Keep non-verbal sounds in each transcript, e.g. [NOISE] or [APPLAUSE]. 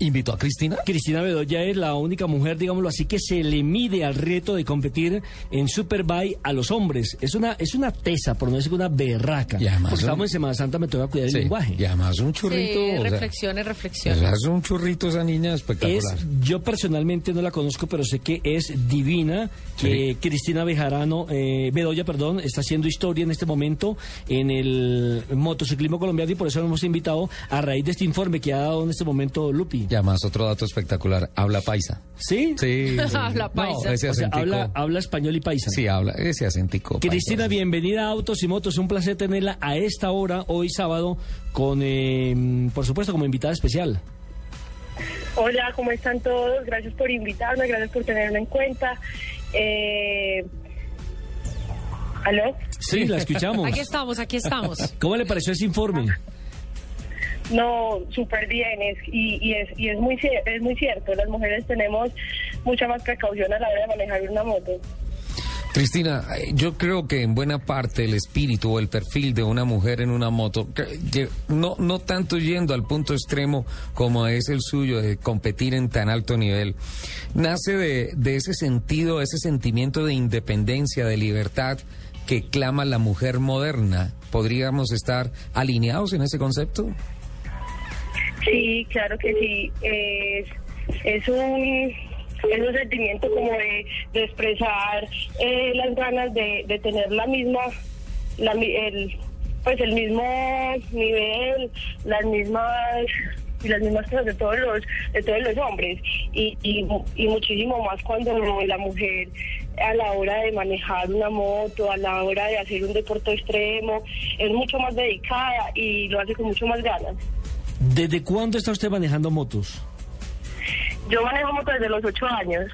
Invitó a Cristina. Cristina Bedoya es la única mujer, digámoslo así, que se le mide al reto de competir en Superbike a los hombres. Es una es una tesa, por no decir una berraca. Y además Porque un- estamos en Semana Santa, me toca cuidar el Sí, lenguaje. Y además un churrito. Sí, sea, reflexiones, reflexiones. es un churrito esa niña espectacular. Es, yo personalmente no la conozco, pero sé que es divina, que Cristina Bejarano, eh, Bedoya, perdón, está haciendo historia en este momento en el motociclismo colombiano y por eso lo hemos invitado a raíz de este informe que ha dado en este momento Lupi. Y además otro dato espectacular, habla paisa. ¿Sí? Sí. [LAUGHS] Habla paisa. No, ese O sea, habla, habla español y paisa. Sí, habla ese acentico. Cristina, paisa. bienvenida a Autos y Motos. Un placer tenerla a esta hora, hoy sábado, con, eh, por supuesto, como invitada especial. Hola, ¿cómo están todos? Gracias por invitarme, gracias por tenerme en cuenta. Eh... ¿Aló? Sí, la escuchamos. Aquí estamos, aquí estamos. ¿Cómo le pareció ese informe? No, súper bien, es, y, y es, y es, muy, es muy cierto, las mujeres tenemos mucha más precaución a la hora de manejar una moto. Cristina, eh, yo creo que en buena parte el espíritu o el perfil de una mujer en una moto, no, no tanto yendo al punto extremo como es el suyo de competir en tan alto nivel, nace de, de ese sentido, ese sentimiento de independencia, de libertad que clama la mujer moderna. ¿Podríamos estar alineados en ese concepto? Sí, claro que sí. Es, es un es un sentimiento como de, de expresar eh, las ganas de, de tener la misma la, el pues el mismo nivel las mismas y las mismas cosas de todos los de todos los hombres. Y, y, y muchísimo más cuando la mujer a la hora de manejar una moto a la hora de hacer un deporte extremo es mucho más dedicada y lo hace con mucho más ganas ¿Desde cuándo está usted manejando motos? Yo manejo moto desde los ocho años.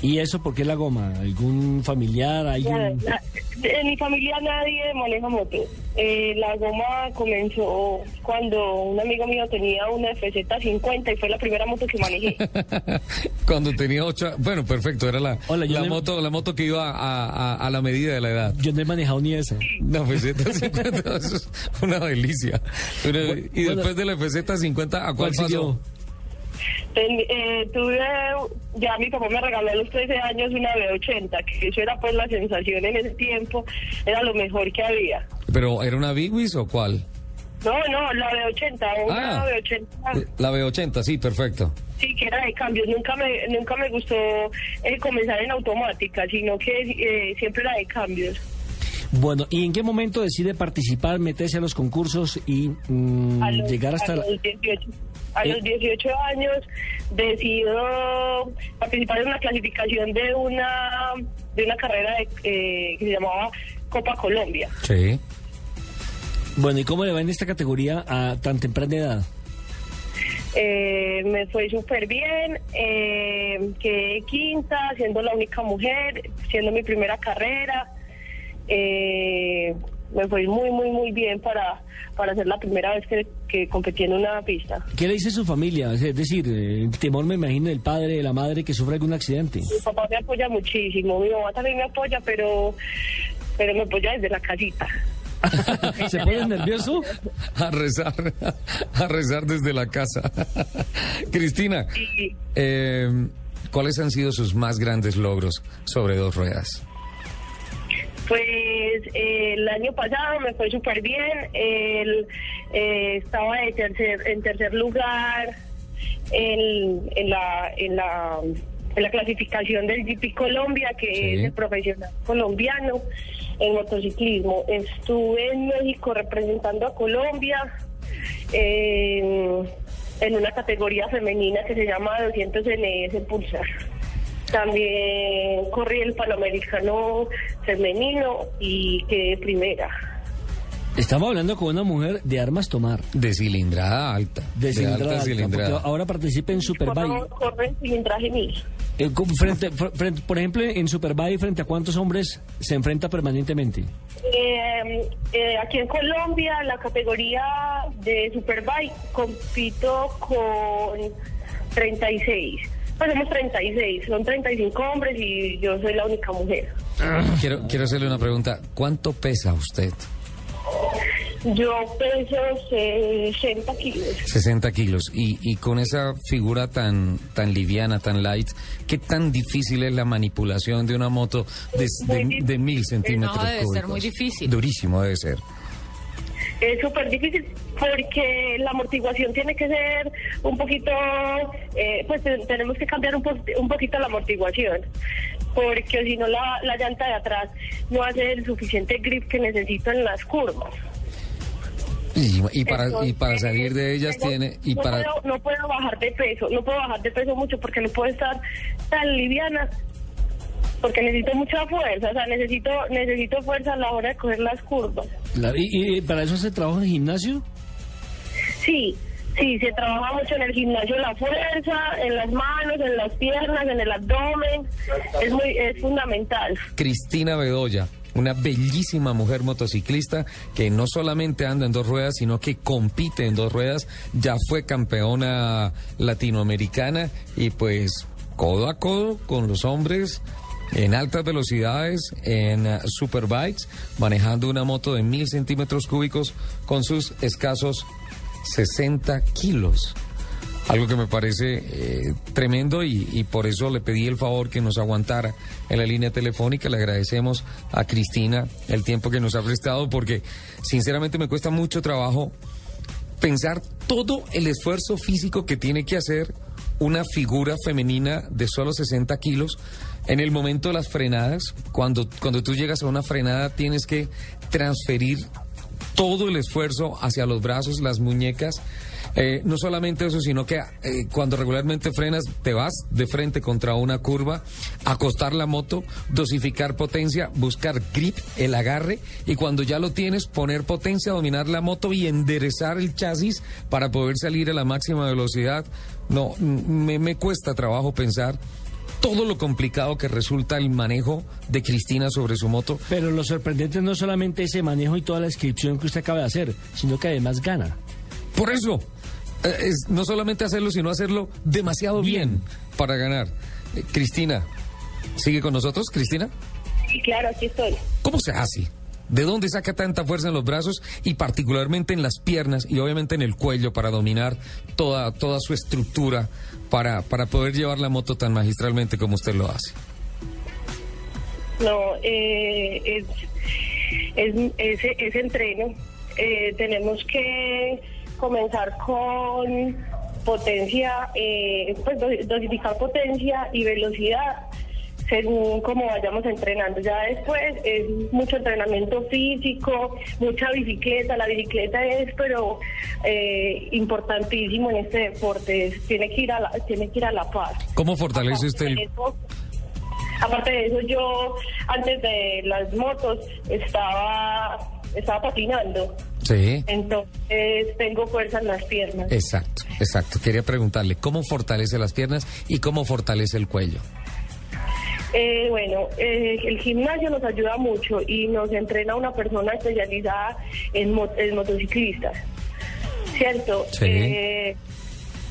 ¿Y eso por qué la goma? ¿Algún familiar? ¿Alguien? La- En mi familia nadie maneja moto. Eh, la goma comenzó cuando un amigo mío tenía una FZ50 y fue la primera moto que manejé. [LAUGHS] Cuando tenía ocho, bueno, perfecto, era la, Hola, la moto, la moto que iba a, a- a la medida de la edad. Yo no he manejado ni esa. La FZ50 eso es una delicia. Pero, Bueno, y después de la FZ50, ¿a cuál ¿Cuál pasó? siguió? Ten- eh, tuve, ya mi papá me regaló a los 13 años una B80, que eso era pues la sensación en ese tiempo, era lo mejor que había. ¿Pero era una Big Wiz o cuál? No, no, la B80, una Ah. B80. La B80, sí, perfecto. Sí, que era de cambios. Nunca me, nunca me gustó eh, comenzar en automática, sino que eh, siempre era de cambios. Bueno, ¿y en qué momento decide participar, meterse a los concursos y mm, A los, llegar hasta a los 18, a los 18 años decido participar en una clasificación de una de una carrera de, eh, que se llamaba Copa Colombia. Sí. Bueno, ¿y cómo le va en esta categoría a tan temprana edad? Eh, me fue súper bien, eh, quedé quinta, siendo la única mujer, siendo mi primera carrera. Eh, me fue muy, muy, muy bien para, para ser la primera vez que, que competí en una pista. ¿Qué le dice su familia? Es decir, eh, el temor, me imagino, del padre, de la madre que sufre algún accidente. Mi papá me apoya muchísimo, mi mamá también me apoya, pero, pero me apoya desde la casita. [LAUGHS] ¿Se pone nervioso? A rezar, a rezar desde la casa. [LAUGHS] Cristina, eh, ¿cuáles han sido sus más grandes logros sobre dos ruedas? Pues eh, el año pasado me fue súper bien, el, eh, estaba de tercer, en tercer lugar en, en, la, en, la, en la clasificación del GP Colombia, que Sí. es el profesional colombiano en motociclismo. Estuve en México representando a Colombia. en- en una categoría femenina que se llama 200 NS Pulsar. También corrí el Panamericano femenino y quedé primera. Estamos hablando con una mujer de armas tomar. De cilindrada alta. De cilindrada alta alta, cilindrada. porque ahora participa en Superbike. En cilindraje mil. Eh, con- frente, fr- frente- por ejemplo, en Superbike, ¿frente a cuántos hombres se enfrenta permanentemente? Eh, eh, aquí en Colombia, la categoría de Superbike, compito con 36. Pues somos 36, son 35 hombres y yo soy la única mujer. Quiero, quiero hacerle una pregunta. ¿Cuánto pesa usted? Yo peso 60 kilos. 60 kilos. Y, y con esa figura tan, tan liviana, tan light, ¿qué tan difícil es la manipulación de una moto de, de, de mil centímetros No, debe ser cúbicos? muy difícil. Durísimo debe ser. Es súper difícil porque la amortiguación tiene que ser un poquito, eh, pues te- tenemos que cambiar un, po- un poquito la amortiguación, porque si no la, la llanta de atrás no hace el suficiente grip que necesito en las curvas. Y, y para, y para salir de ellas tiene... Y no, para, puedo, no puedo bajar de peso, no puedo bajar de peso mucho porque no puedo estar tan liviana porque necesito mucha fuerza, o sea, necesito necesito fuerza a la hora de coger las curvas. Y, y para eso se trabaja en gimnasio? Sí, sí, se trabaja mucho en el gimnasio la fuerza, en las manos, en las piernas, en el abdomen, es muy es fundamental. Cristina Bedoya, una bellísima mujer motociclista que no solamente anda en dos ruedas, sino que compite en dos ruedas, ya fue campeona latinoamericana y pues codo a codo con los hombres en altas velocidades, en eh, superbikes, manejando una moto de mil centímetros cúbicos con sus escasos 60 kilos. Algo que me parece eh, tremendo y, por eso le pedí el favor que nos aguantara en la línea telefónica. Le agradecemos a Cristina el tiempo que nos ha prestado porque sinceramente me cuesta mucho trabajo pensar todo el esfuerzo físico que tiene que hacer una figura femenina de solo 60 kilos. En el momento de las frenadas, cuando, cuando tú llegas a una frenada tienes que transferir todo el esfuerzo hacia los brazos, las muñecas. Eh, no solamente eso, sino que eh, cuando regularmente frenas, te vas de frente contra una curva, acostar la moto, dosificar potencia, buscar grip, el agarre, y cuando ya lo tienes, poner potencia, dominar la moto y enderezar el chasis para poder salir a la máxima velocidad. No, me, me cuesta trabajo pensar todo lo complicado que resulta el manejo de Cristina sobre su moto. Pero lo sorprendente no solamente ese manejo y toda la descripción que usted acaba de hacer, sino que además gana. Por eso, eh, es no solamente hacerlo, sino hacerlo demasiado bien, para ganar. Eh, Cristina, ¿sigue con nosotros, Cristina? Y claro, aquí estoy. ¿Cómo se hace? ¿De dónde saca tanta fuerza en los brazos y particularmente en las piernas y obviamente en el cuello para dominar toda, toda su estructura para, para poder llevar la moto tan magistralmente como usted lo hace? No, eh, es, es, ese entreno. Eh, tenemos que comenzar con potencia, eh, pues do- dosificar potencia y velocidad según como vayamos entrenando. Ya después es mucho entrenamiento físico, mucha bicicleta. La bicicleta es, pero eh, importantísimo en este deporte. Es- tiene que ir a la, tiene que ir a la par. ¿Cómo fortalece usted el, Aparte de eso, yo antes de las motos estaba estaba patinando. Sí. Entonces tengo fuerza en las piernas. Exacto, exacto. Quería preguntarle, ¿cómo fortalece las piernas y cómo fortalece el cuello? Eh, bueno, eh, el gimnasio nos ayuda mucho y nos entrena una persona especializada en, en motociclistas, ¿cierto? Sí. Eh,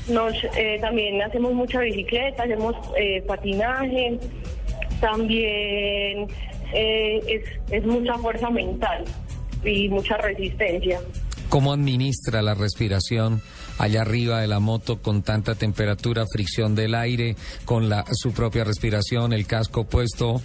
nos, eh, también hacemos mucha bicicleta, hacemos eh, patinaje, también eh, es, es mucha fuerza mental y mucha resistencia. ¿Cómo administra la respiración allá arriba de la moto con tanta temperatura, fricción del aire, con la, su propia respiración, el casco puesto?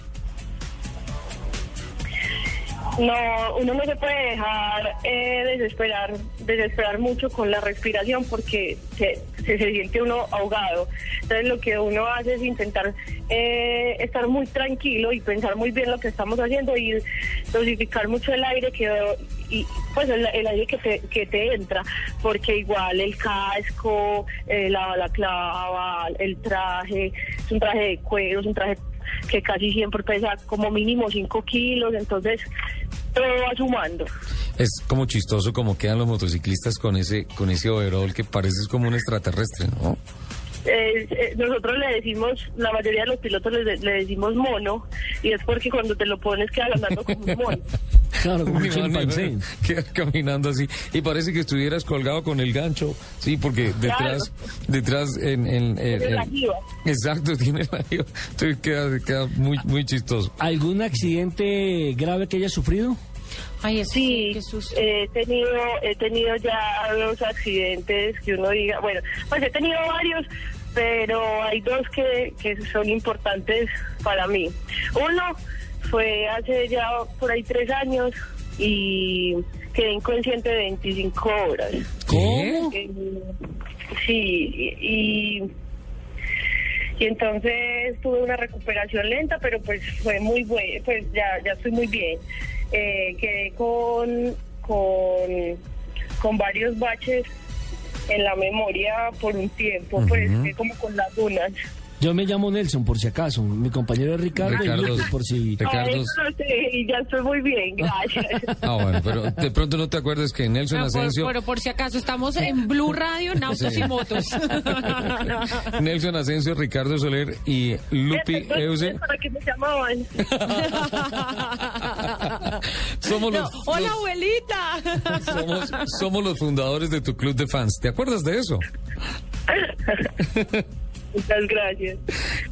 No, uno no se puede dejar eh, desesperar, desesperar mucho con la respiración porque se, se, siente uno ahogado. Entonces lo que uno hace es intentar eh, estar muy tranquilo y pensar muy bien lo que estamos haciendo y dosificar mucho el aire que y pues el, el aire que te, que te entra, porque igual el casco, eh, la balaclava, el traje, es un traje de cuero, es un traje que casi siempre pesa como mínimo 5 kilos, entonces todo va sumando. Es como chistoso como quedan los motociclistas con ese con ese overall que parece como un extraterrestre, ¿no? Eh, eh, nosotros le decimos, la mayoría de los pilotos le, le decimos mono, y es porque cuando te lo pones queda andando como un mono. [LAUGHS] Claro, como un chimpancé. menos, [LAUGHS] queda caminando así y parece que estuvieras colgado con el gancho, sí, porque detrás, detrás en, en- en- Tiene la en- jiba. exacto [LAUGHS] tiene la jiba. entonces queda, queda muy muy chistoso. ¿Algún accidente grave que haya sufrido? Ay, eso Sí, susto. he tenido, he tenido ya dos accidentes que uno diga, bueno, pues he tenido varios, pero hay dos que, que son importantes para mí. Uno fue hace ya por ahí tres años y quedé inconsciente de 25 horas. ¿Cómo? Eh, Sí, y, y entonces tuve una recuperación lenta, pero pues fue muy buena, pues ya, ya estoy muy bien. Eh, quedé con, con, con varios baches en la memoria por un tiempo, pues como con las dunas. Yo me llamo Nelson, por si acaso. Mi compañero es Ricardo, Ricardo. Por si... [LAUGHS] Ricardo. Ay, no sé, y ya estoy muy bien, gracias. [LAUGHS] Ah, bueno, pero de pronto no te acuerdas que Nelson Ah, por- Asensio pero por si acaso, estamos en Blue Radio, en autos Sí. y motos. [LAUGHS] Nelson Asensio, Ricardo Soler y Lupi Euse ¿Para qué me llamaban? somos No, los, Hola, los- abuelita. somos, somos los fundadores de tu club de fans. ¿Te acuerdas de eso? Muchas gracias.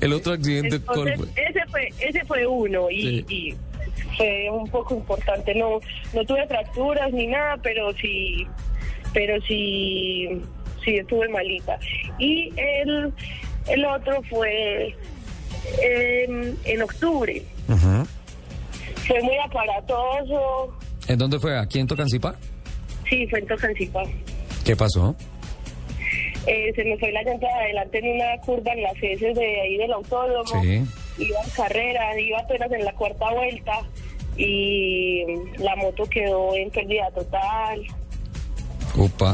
El otro accidente ¿cuál Entonces, fue? ese fue ese fue uno y, Sí. y fue un poco importante. No no tuve fracturas ni nada, pero sí pero sí sí estuve malita. Y el el otro fue en, en octubre. Fue muy aparatoso. ¿En dónde fue? ¿Aquí en Tocancipá? Sí, fue en Tocancipá. ¿Qué pasó? Eh, se me fue la llanta de adelante en una curva en las heces de ahí del autódromo. Sí. Iba en carrera, iba apenas en la cuarta vuelta y la moto quedó en pérdida total.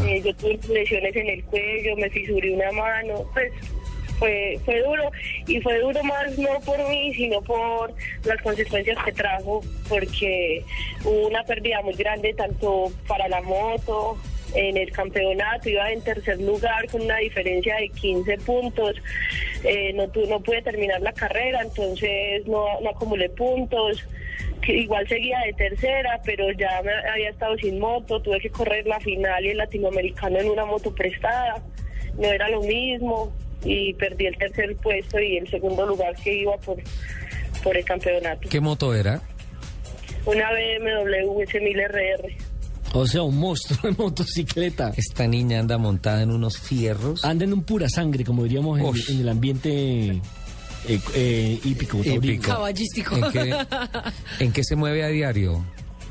Eh, yo tuve lesiones en el cuello, me fisuré una mano, pues fue, fue duro y fue duro más no por mí, sino por las consecuencias que trajo, porque hubo una pérdida muy grande tanto para la moto, en el campeonato iba en tercer lugar con una diferencia de 15 puntos, eh, no, no pude terminar la carrera, entonces no, no acumulé puntos que igual seguía de tercera, pero ya me había estado sin moto, tuve que correr la final y el latinoamericano en una moto prestada, no era lo mismo y perdí el tercer puesto y el segundo lugar que iba por, por el campeonato. ¿Qué moto era? Una BMW S1000 RR. O sea, un monstruo de [LAUGHS] motocicleta. Esta niña anda montada en unos fierros. Anda en un pura sangre, como diríamos en, el ambiente eh, eh, hípico. Caballístico. ¿En qué, en qué se mueve a diario,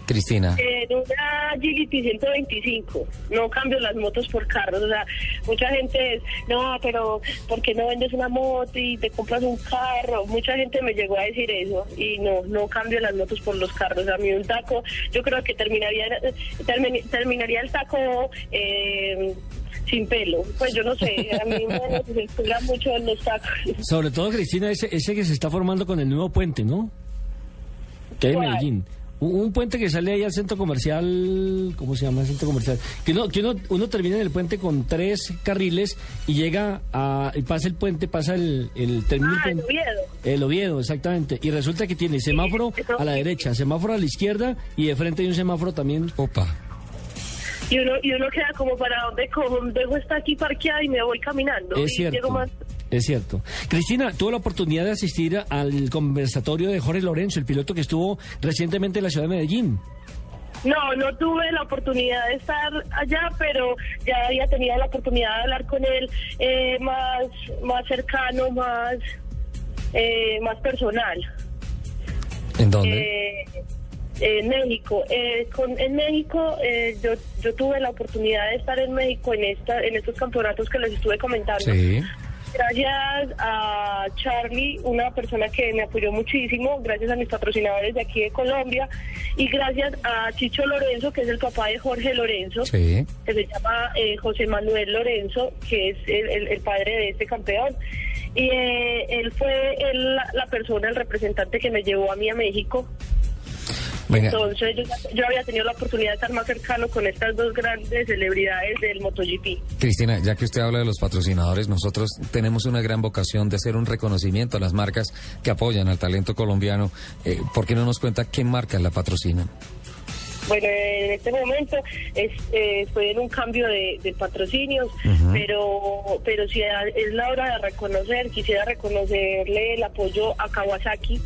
Cristina? En una GLT 125, no cambio las motos por carros, o sea, mucha gente es, no, pero ¿por qué no vendes una moto y te compras un carro? Mucha gente me llegó a decir eso y no, no cambio las motos por los carros, a mí un taco, yo creo que terminaría, termi- terminaría el taco eh, sin pelo, pues yo no sé, a mí me desespera mucho los tacos. Sobre todo, Cristina, ese, ese que se está formando con el nuevo puente, ¿no? Que hay en. Medellín. Un, puente que sale ahí al centro comercial, ¿cómo se llama el centro comercial? Que uno, que uno, uno termina en el puente con tres carriles y llega a, y pasa el puente, pasa el, el término Ah, el puente- Oviedo. El Oviedo, exactamente. Y resulta que tiene semáforo a la derecha, semáforo a la izquierda y de frente hay un semáforo también. Opa. Y uno, y uno queda como para dónde cojo, dejo esta aquí parqueada y me voy caminando. Es y cierto. llego más Es cierto. Cristina, tuvo la oportunidad de asistir al conversatorio de Jorge Lorenzo, el piloto que estuvo recientemente en la ciudad de Medellín. No, no tuve la oportunidad de estar allá, pero ya había tenido la oportunidad de hablar con él eh, más, más cercano, más, eh, más personal. ¿En dónde? Eh, en México. Eh, con, en México eh, yo, yo tuve la oportunidad de estar en México en, esta, en estos campeonatos que les estuve comentando. sí. Gracias a Charlie, una persona que me apoyó muchísimo, gracias a mis patrocinadores de aquí de Colombia y gracias a Chicho Lorenzo, que es el papá de Jorge Lorenzo, Sí. que se llama eh, José Manuel Lorenzo, que es el, el- el padre de este campeón. Y eh, él fue la persona, el representante que me llevó a mí a México. Venga, Entonces yo, yo había tenido la oportunidad de estar más cercano con estas dos grandes celebridades del MotoGP. Cristina, ya que usted habla de los patrocinadores, nosotros tenemos una gran vocación de hacer un reconocimiento a las marcas que apoyan al talento colombiano. Eh, ¿Por qué no nos cuenta qué marcas la patrocinan? Bueno, en este momento es, eh, estoy en un cambio de, de patrocinios, pero pero si es la hora de reconocer, quisiera reconocerle el apoyo a Kawasaki,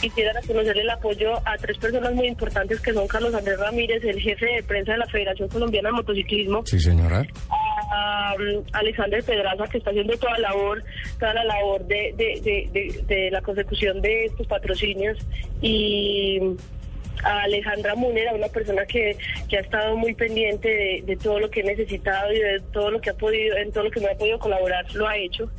quisiera reconocerle el apoyo a tres personas muy importantes que son Carlos Andrés Ramírez, el jefe de prensa de la Federación Colombiana de Motociclismo, Sí, señora. a um, Alexander Pedraza que está haciendo toda la labor, toda la labor de, de, de, de- de la consecución de estos patrocinios y a Alejandra Munera, una persona que, que ha estado muy pendiente de, todo lo que he necesitado y de todo lo que ha podido, en todo lo que me ha podido colaborar, lo ha hecho.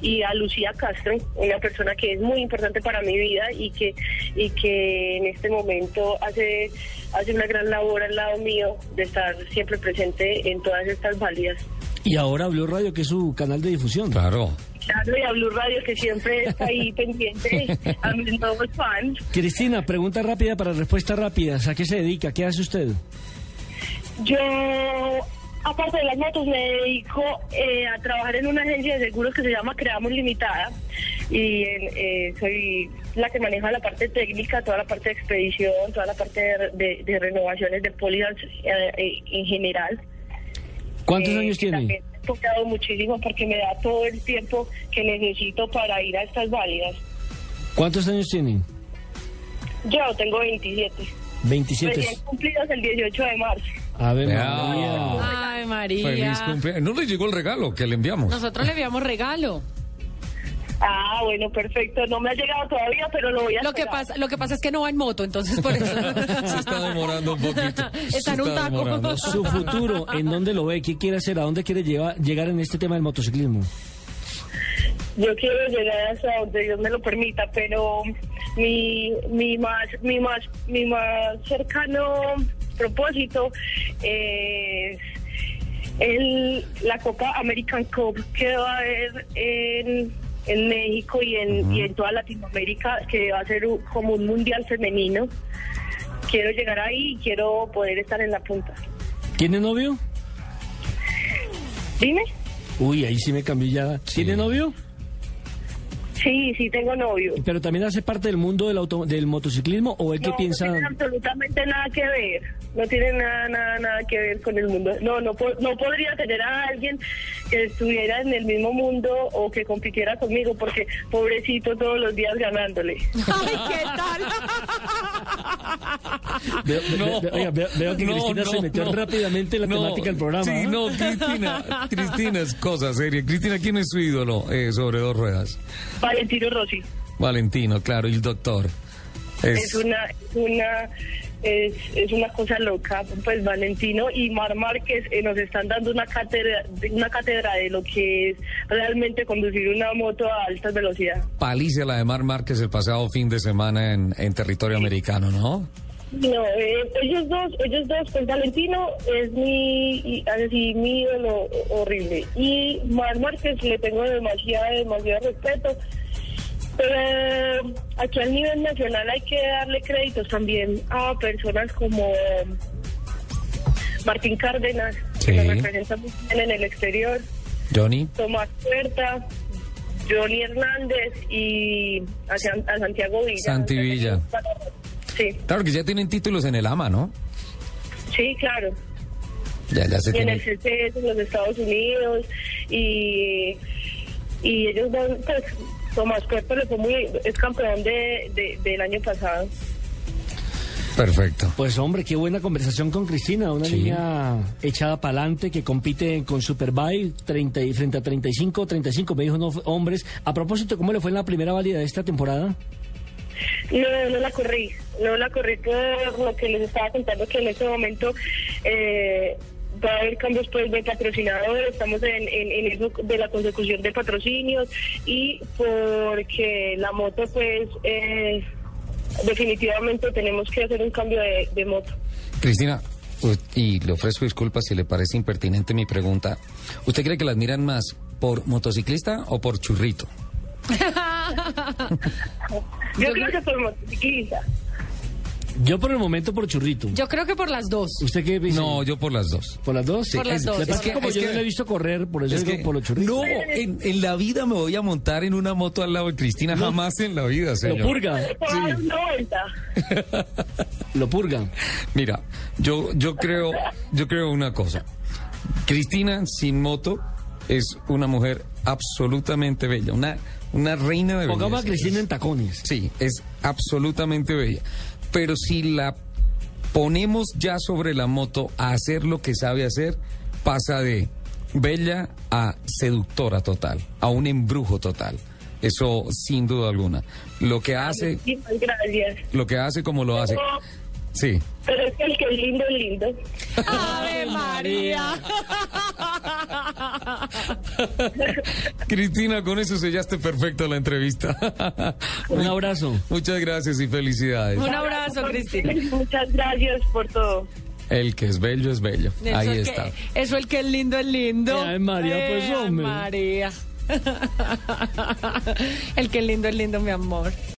Y a Lucía Castro, una persona que es muy importante para mi vida y que, y que en este momento hace, hace una gran labor al lado mío de estar siempre presente en todas estas válidas. Y ahora Blue Radio, que es su canal de difusión. Claro. Claro, y a Blue Radio que siempre está ahí [LAUGHS] pendiente a mis nuevos fans. Cristina, pregunta rápida para respuesta rápida. ¿A qué se dedica? ¿Qué hace usted? Yo, aparte de las motos, me dedico eh, a trabajar en una agencia de seguros que se llama Creamos Limitada y eh, soy la que maneja la parte técnica, toda la parte de expedición, toda la parte de, de- de renovaciones de pólizas eh, eh, en general. ¿Cuántos Eh, años tiene? también me ha tocado muchísimo porque me da todo el tiempo que necesito para ir a estas válidas. ¿Cuántos años tiene? Yo tengo 27. 27. Recién cumplidos el 18 de marzo. A ver. María. Ay, María. Feliz cumpleaños. No le llegó el regalo que le enviamos. Nosotros le enviamos regalo. Ah, bueno, perfecto. No me ha llegado todavía, pero lo voy a Lo que pasa, lo que pasa es que no va en moto, entonces por eso. [LAUGHS] Se está demorando un poquito. [LAUGHS] Está en un está taco. demorando. Su futuro, ¿en dónde lo ve? ¿Qué quiere hacer? ¿A dónde quiere llevar, llegar en este tema del motociclismo? Yo quiero llegar hasta donde Dios me lo permita, pero mi, mi más mi más mi más cercano propósito es el, la Copa American Cup que va a haber en, en México y en, y en toda Latinoamérica, que va a ser un- como un mundial femenino. Quiero llegar ahí y quiero poder estar en la punta. ¿Tiene novio? Dime. Uy, ahí sí me cambió ya. ¿Tiene novio? Sí, sí, tengo novio. ¿Pero también hace parte del mundo del, auto, del motociclismo o él que piensa... no tiene absolutamente nada que ver. No tiene nada, nada, nada que ver con el mundo. No, no, no podría tener a alguien que estuviera en el mismo mundo o que compitiera conmigo, porque pobrecito todos los días ganándole. [LAUGHS] Ay, ¿qué tal? Veo, oiga, veo que No, Cristina se no, metió no. rápidamente en la No, temática del programa. Sí, ¿ah? no, Cristina, [LAUGHS] Cristina es cosa seria. Cristina, ¿quién es su ídolo eh, sobre dos ruedas? Valentino Rossi. Valentino, claro, y el doctor. Es una, es una, es, es una cosa loca. Pues Valentino y Mar Márquez eh, nos están dando una cátedra, una cátedra de lo que es realmente conducir una moto a alta velocidad. Palicia la de Mar Márquez el pasado fin de semana en, en territorio americano, ¿no? No, eh, ellos dos, ellos dos, pues Valentino es mi, así, mi ídolo horrible. Y Mar Márquez le tengo demasiado, demasiado respeto. Pero aquí al nivel nacional hay que darle créditos también a personas como Martín Cárdenas, que nos representa muy bien en el exterior, Johnny. Tomás Puerta, Johnny Hernández y a, San- a Santiago Villa. Santi Villa. Sí, Claro que ya tienen títulos en el AMA, ¿no? sí, claro. Ya, ya se y en el. CCS en los Estados Unidos y, y ellos van, pues Tomás Puerto le fue muy, es campeón de, de- del año pasado. Perfecto. Pues hombre, qué buena conversación con Cristina, una Sí. niña echada para adelante que compite con Superbike 30 y frente a 35, 35, me dijo no, hombres. A propósito, ¿cómo le fue en la primera válida de esta temporada? No, no la corrí, no la corrí por lo que les estaba contando que en este momento eh, va a haber cambios pues de patrocinadores, estamos en, en, en eso de la consecución de patrocinios y porque la moto pues eh, definitivamente tenemos que hacer un cambio de, de moto. Cristina, y le ofrezco disculpas si le parece impertinente mi pregunta. ¿Usted cree que la admiran más por motociclista o por churrito? [LAUGHS] Yo creo que por motociclista. Yo por el momento por churrito. Yo creo que por las dos. ¿Usted qué dice? No, yo por las dos. ¿Por las dos? Por las dos. Lo Es es que como es yo que- no le he visto correr, por eso Es digo que- por los churritos. no, en, en la vida me voy a montar en una moto al lado de Cristina, jamás en la vida, Lo señor. purga, una vuelta. lo purga. Mira, yo, yo creo, yo creo una cosa. Cristina sin moto es una mujer absolutamente bella, una, una reina de belleza. Pongamos a Cristina en tacones. Sí, es absolutamente bella. Pero si la ponemos ya sobre la moto a hacer lo que sabe hacer, pasa de bella a seductora total, a un embrujo total. Eso sin duda alguna. Lo que hace, Muchísimas gracias. lo que hace como lo hace. Sí. Pero es que el que es lindo es lindo. ¡Ave María! Cristina, con eso sellaste perfecto la entrevista. Un abrazo. Muchas gracias y felicidades. Un abrazo, Cristina. Muchas gracias por todo. El que es bello es bello. Eso Ahí el está. Que, eso el que es lindo es lindo. Ay, María, pues, Ay, hombre. María. [LAUGHS] el que es lindo es lindo, mi amor.